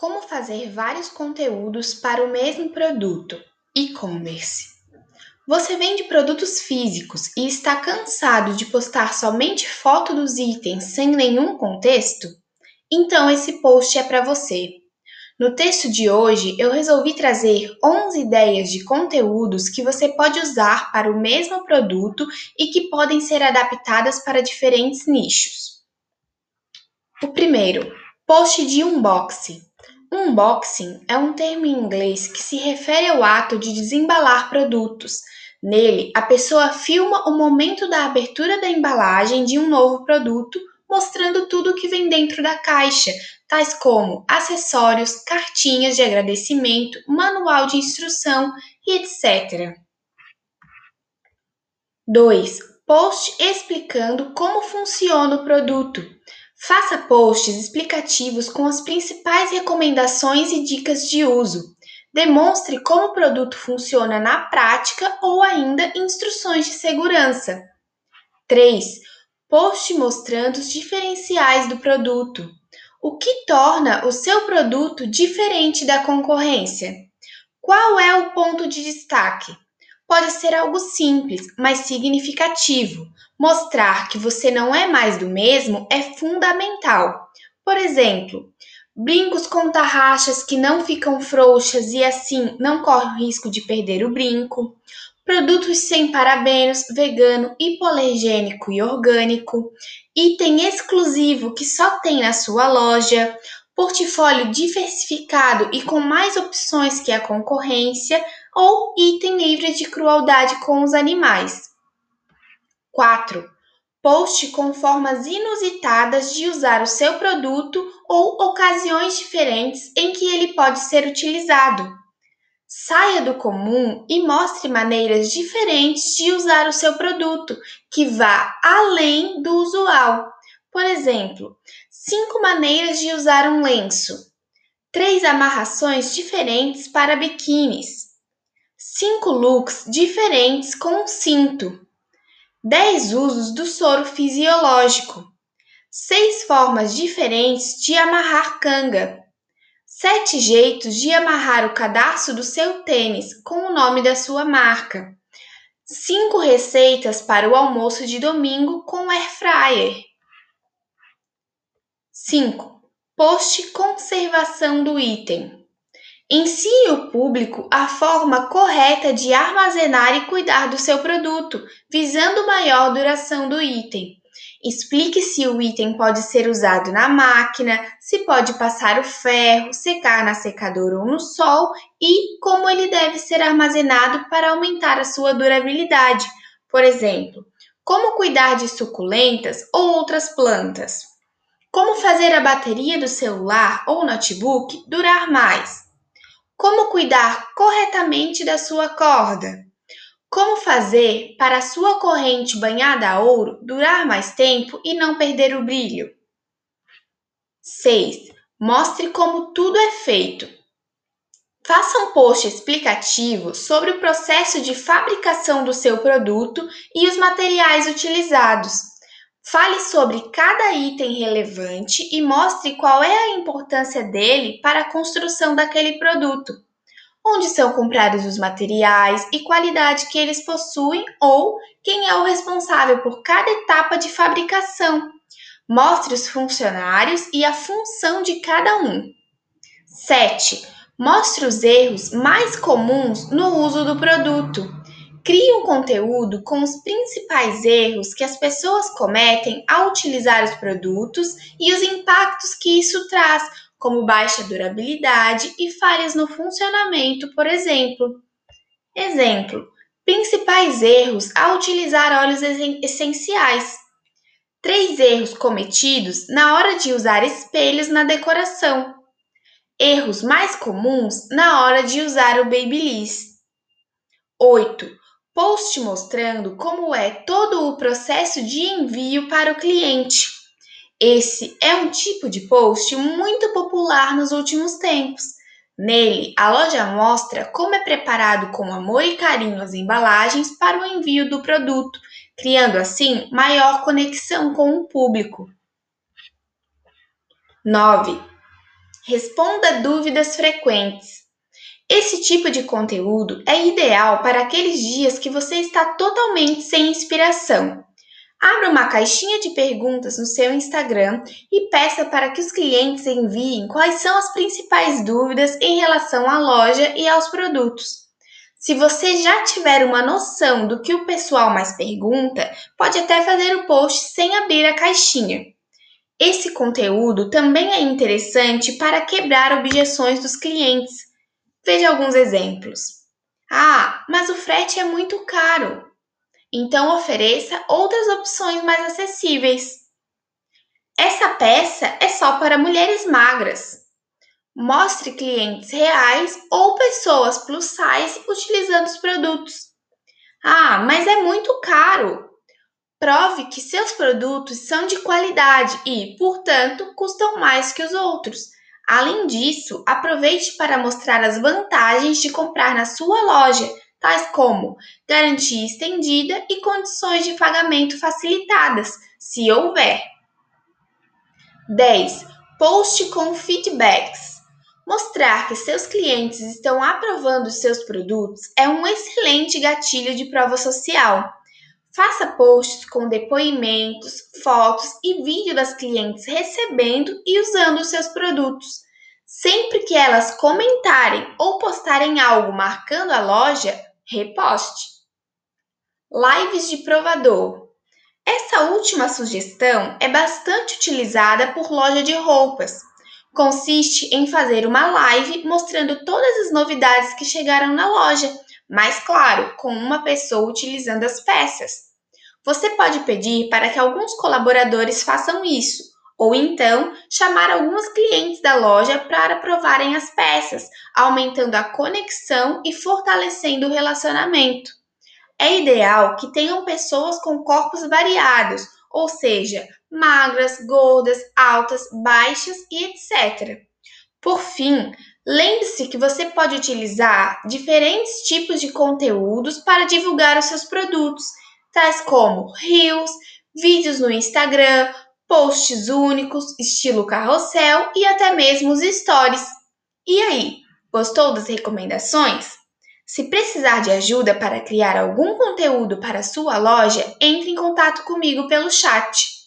Como fazer vários conteúdos para o mesmo produto? E-commerce. Você vende produtos físicos e está cansado de postar somente foto dos itens sem nenhum contexto? Então esse post é para você. No texto de hoje, eu resolvi trazer 11 ideias de conteúdos que você pode usar para o mesmo produto e que podem ser adaptadas para diferentes nichos. O primeiro, post de unboxing. Unboxing é um termo em inglês que se refere ao ato de desembalar produtos. Nele, a pessoa filma o momento da abertura da embalagem de um novo produto, mostrando tudo o que vem dentro da caixa, tais como acessórios, cartinhas de agradecimento, manual de instrução e etc. 2. Post explicando como funciona o produto. Faça posts explicativos com as principais recomendações e dicas de uso. Demonstre como o produto funciona na prática ou ainda instruções de segurança. 3. Poste mostrando os diferenciais do produto. O que torna o seu produto diferente da concorrência? Qual é o ponto de destaque? Pode ser algo simples, mas significativo. Mostrar que você não é mais do mesmo é fundamental. Por exemplo, brincos com tarraxas que não ficam frouxas e assim não corre o risco de perder o brinco. Produtos sem parabenos, vegano, hipoalergênico e orgânico. Item exclusivo que só tem na sua loja portfólio diversificado e com mais opções que a concorrência, ou item livre de crueldade com os animais. 4. Poste com formas inusitadas de usar o seu produto ou ocasiões diferentes em que ele pode ser utilizado. Saia do comum e mostre maneiras diferentes de usar o seu produto, que vá além do usual. Por exemplo, cinco maneiras de usar um lenço, três amarrações diferentes para biquínis, cinco looks diferentes com um cinto, dez usos do soro fisiológico, seis formas diferentes de amarrar canga, sete jeitos de amarrar o cadarço do seu tênis com o nome da sua marca, cinco receitas para o almoço de domingo com air fryer 5. Poste conservação do item. Ensine o público a forma correta de armazenar e cuidar do seu produto, visando maior duração do item. Explique se o item pode ser usado na máquina, se pode passar o ferro, secar na secadora ou no sol e como ele deve ser armazenado para aumentar a sua durabilidade. Por exemplo, como cuidar de suculentas ou outras plantas. Como fazer a bateria do celular ou notebook durar mais? Como cuidar corretamente da sua corda? Como fazer para a sua corrente banhada a ouro durar mais tempo e não perder o brilho? 6. Mostre como tudo é feito. Faça um post explicativo sobre o processo de fabricação do seu produto e os materiais utilizados. Fale sobre cada item relevante e mostre qual é a importância dele para a construção daquele produto. Onde são comprados os materiais e qualidade que eles possuem ou quem é o responsável por cada etapa de fabricação. Mostre os funcionários e a função de cada um. 7. Mostre os erros mais comuns no uso do produto. Crie um conteúdo com os principais erros que as pessoas cometem ao utilizar os produtos e os impactos que isso traz, como baixa durabilidade e falhas no funcionamento, por exemplo. Exemplo: principais erros ao utilizar óleos essenciais. Três erros cometidos na hora de usar espelhos na decoração. Erros mais comuns na hora de usar o Babyliss. 8 post mostrando como é todo o processo de envio para o cliente. Esse é um tipo de post muito popular nos últimos tempos. Nele, a loja mostra como é preparado com amor e carinho as embalagens para o envio do produto, criando assim maior conexão com o público. 9. Responda dúvidas frequentes. Esse tipo de conteúdo é ideal para aqueles dias que você está totalmente sem inspiração. Abra uma caixinha de perguntas no seu Instagram e peça para que os clientes enviem quais são as principais dúvidas em relação à loja e aos produtos. Se você já tiver uma noção do que o pessoal mais pergunta, pode até fazer o post sem abrir a caixinha. Esse conteúdo também é interessante para quebrar objeções dos clientes Veja alguns exemplos. Ah, mas o frete é muito caro. Então ofereça outras opções mais acessíveis. Essa peça é só para mulheres magras. Mostre clientes reais ou pessoas plus size utilizando os produtos. Ah, mas é muito caro. Prove que seus produtos são de qualidade e, portanto, custam mais que os outros Além disso, aproveite para mostrar as vantagens de comprar na sua loja, tais como garantia estendida e condições de pagamento facilitadas, se houver. 10. Post com feedbacks. Mostrar que seus clientes estão aprovando seus produtos é um excelente gatilho de prova social. Faça posts com depoimentos, fotos e vídeo das clientes recebendo e usando os seus produtos. Sempre que elas comentarem ou postarem algo marcando a loja, reposte. Lives de provador. Essa última sugestão é bastante utilizada por loja de roupas. Consiste em fazer uma live mostrando todas as novidades que chegaram na loja mas claro, com uma pessoa utilizando as peças. Você pode pedir para que alguns colaboradores façam isso, ou então chamar alguns clientes da loja para provarem as peças, aumentando a conexão e fortalecendo o relacionamento. É ideal que tenham pessoas com corpos variados, ou seja, magras, gordas, altas, baixas e etc. Por fim, Lembre-se que você pode utilizar diferentes tipos de conteúdos para divulgar os seus produtos, tais como Reels, vídeos no Instagram, posts únicos, estilo carrossel e até mesmo os stories. E aí, gostou das recomendações? Se precisar de ajuda para criar algum conteúdo para sua loja, entre em contato comigo pelo chat.